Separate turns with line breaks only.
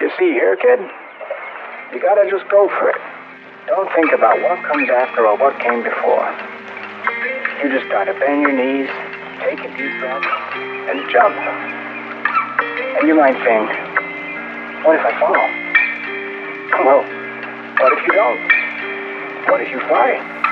You see here, kid? You gotta just go for it. Don't think about what comes after or what came before. You just gotta bend your knees, take a deep breath, and jump. And you might think, what if I fall? Well, what if you don't? What if you fly?